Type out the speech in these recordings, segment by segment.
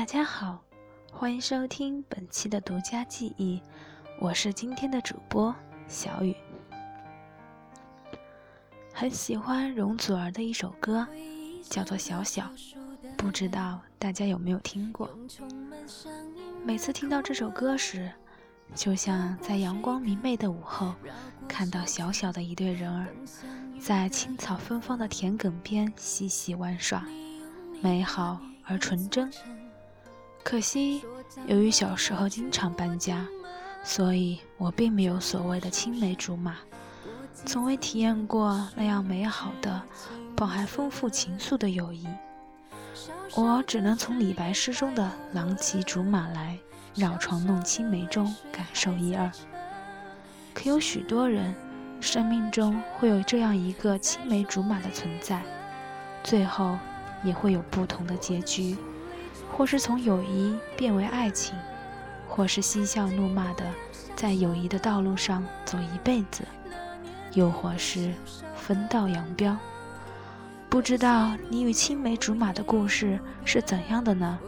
大家好，欢迎收听本期的独家记忆，我是今天的主播小雨。很喜欢容祖儿的一首歌，叫做《小小》，不知道大家有没有听过？每次听到这首歌时，就像在阳光明媚的午后，看到小小的一对人儿，在青草芬芳的田埂边嬉戏玩耍，美好而纯真。可惜，由于小时候经常搬家，所以我并没有所谓的青梅竹马，从未体验过那样美好的、饱含丰富情愫的友谊。我只能从李白诗中的“郎骑竹马来，绕床弄青梅”中感受一二。可有许多人，生命中会有这样一个青梅竹马的存在，最后也会有不同的结局。或是从友谊变为爱情，或是嬉笑怒骂的在友谊的道路上走一辈子，又或是分道扬镳。不知道你与青梅竹马的故事是怎样的呢？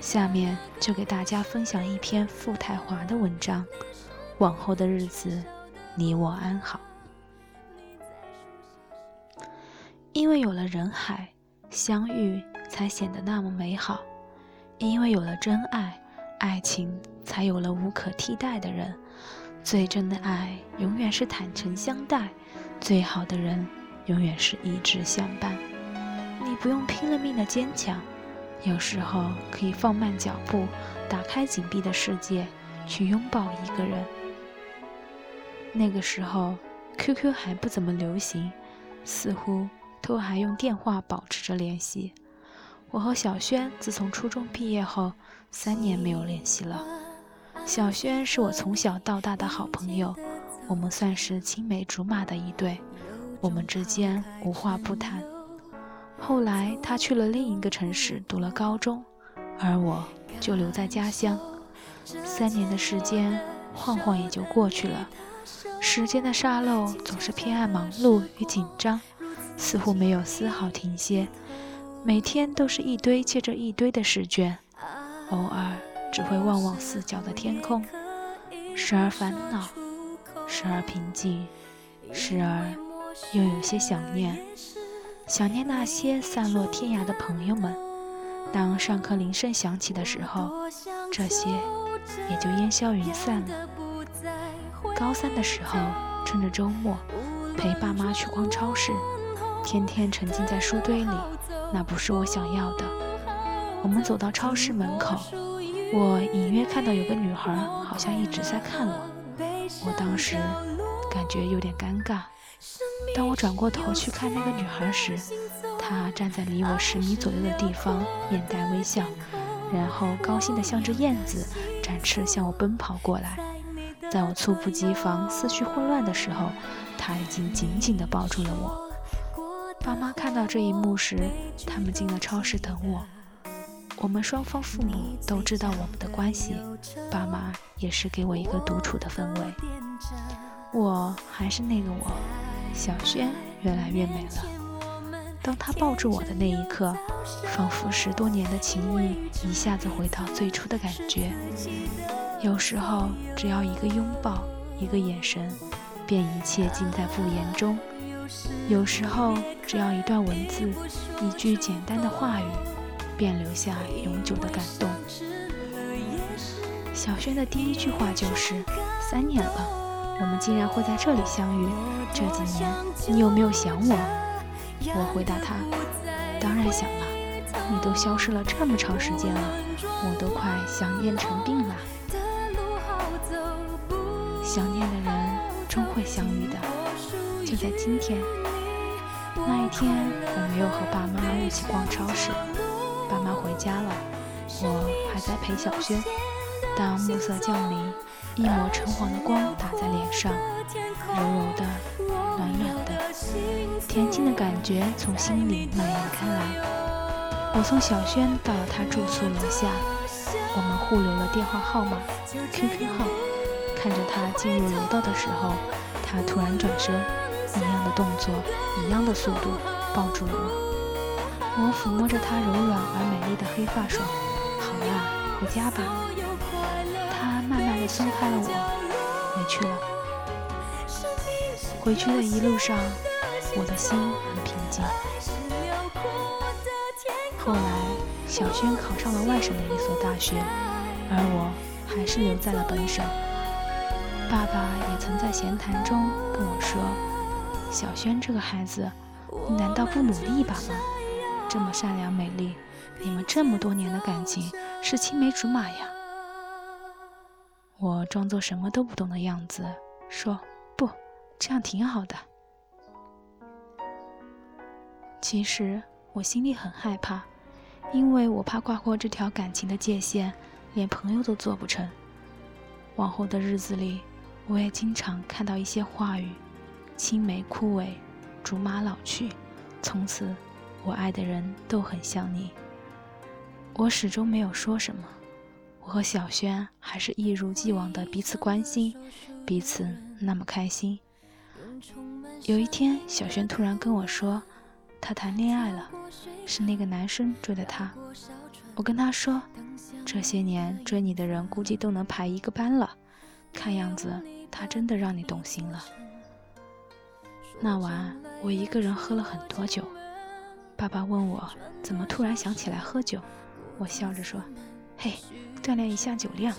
下面就给大家分享一篇傅太华的文章。往后的日子，你我安好。因为有了人海，相遇才显得那么美好。因为有了真爱，爱情才有了无可替代的人。最真的爱永远是坦诚相待，最好的人永远是一直相伴。你不用拼了命的坚强，有时候可以放慢脚步，打开紧闭的世界，去拥抱一个人。那个时候，QQ 还不怎么流行，似乎都还用电话保持着联系。我和小轩自从初中毕业后，三年没有联系了。小轩是我从小到大的好朋友，我们算是青梅竹马的一对，我们之间无话不谈。后来他去了另一个城市读了高中，而我就留在家乡。三年的时间晃晃也就过去了，时间的沙漏总是偏爱忙碌与紧张，似乎没有丝毫停歇。每天都是一堆接着一堆的试卷，偶尔只会望望四角的天空，时而烦恼，时而平静，时而又有些想念，想念那些散落天涯的朋友们。当上课铃声响起的时候，这些也就烟消云散了。高三的时候，趁着周末陪爸妈去逛超市，天天沉浸在书堆里。那不是我想要的。我们走到超市门口，我隐约看到有个女孩，好像一直在看我。我当时感觉有点尴尬。当我转过头去看那个女孩时，她站在离我十米左右的地方，面带微笑，然后高兴地像只燕子展翅向我奔跑过来。在我猝不及防、思绪混乱的时候，她已经紧紧地抱住了我。爸妈看到这一幕时，他们进了超市等我。我们双方父母都知道我们的关系，爸妈也是给我一个独处的氛围。我还是那个我，小轩越来越美了。当他抱住我的那一刻，仿佛十多年的情谊一下子回到最初的感觉。有时候，只要一个拥抱，一个眼神，便一切尽在不言中。有时候，只要一段文字，一句简单的话语，便留下永久的感动。小轩的第一句话就是：“三年了，我们竟然会在这里相遇。这几年，你有没有想我？”我回答他：“当然想了，你都消失了这么长时间了，我都快想念成病了。想念的人终会相遇的。”就在今天，那一天，我没有和爸妈一起逛超市，爸妈回家了，我还在陪小轩。当暮色降临，一抹橙黄的光打在脸上，柔柔的，暖暖的，恬静的感觉从心里蔓延开来。我送小轩到了他住宿楼下，我们互留了电话号码、QQ 号。看着他进入楼道的时候，他突然转身。一样的动作，一样的速度，抱住了我。我抚摸着她柔软而美丽的黑发，说：“好啊，回家吧。他慢慢的松开了我，回去了。回去的一路上，我的心很平静。后来，小轩考上了外省的一所大学，而我还是留在了本省。爸爸也曾在闲谈中跟我说：“小轩这个孩子，你难道不努力一把吗？这么善良美丽。”你们这么多年的感情是青梅竹马呀！我装作什么都不懂的样子说：“不，这样挺好的。”其实我心里很害怕，因为我怕跨过这条感情的界限，连朋友都做不成。往后的日子里，我也经常看到一些话语：“青梅枯萎，竹马老去，从此我爱的人都很像你。”我始终没有说什么，我和小轩还是一如既往的彼此关心，彼此那么开心。有一天，小轩突然跟我说，他谈恋爱了，是那个男生追的他。我跟他说，这些年追你的人估计都能排一个班了，看样子他真的让你动心了。那晚我一个人喝了很多酒，爸爸问我怎么突然想起来喝酒。我笑着说：“嘿，锻炼一下酒量。”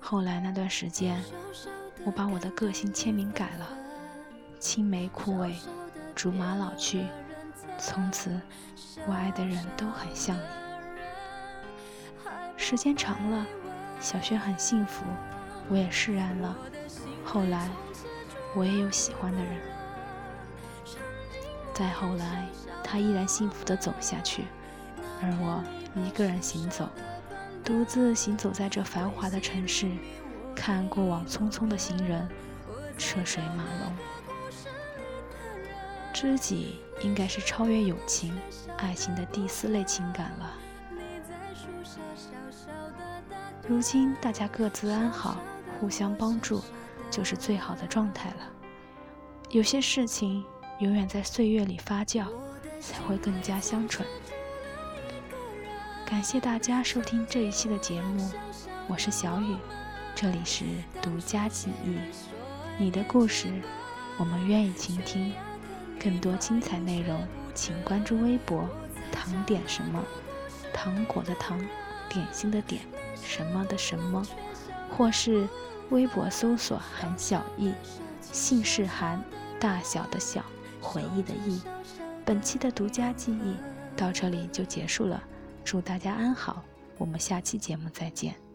后来那段时间，我把我的个性签名改了：“青梅枯萎，竹马老去，从此我爱的人都很像你。”时间长了，小轩很幸福，我也释然了。后来，我也有喜欢的人。再后来，他依然幸福的走下去。而我一个人行走，独自行走在这繁华的城市，看过往匆匆的行人，车水马龙。知己应该是超越友情、爱情的第四类情感了。如今大家各自安好，互相帮助，就是最好的状态了。有些事情永远在岁月里发酵，才会更加香醇。感谢大家收听这一期的节目，我是小雨，这里是独家记忆，你的故事我们愿意倾听。更多精彩内容，请关注微博“糖点什么”，糖果的糖，点心的点，什么的什么，或是微博搜索“韩小艺”，姓氏韩，大小的小，回忆的忆。本期的独家记忆到这里就结束了。祝大家安好，我们下期节目再见。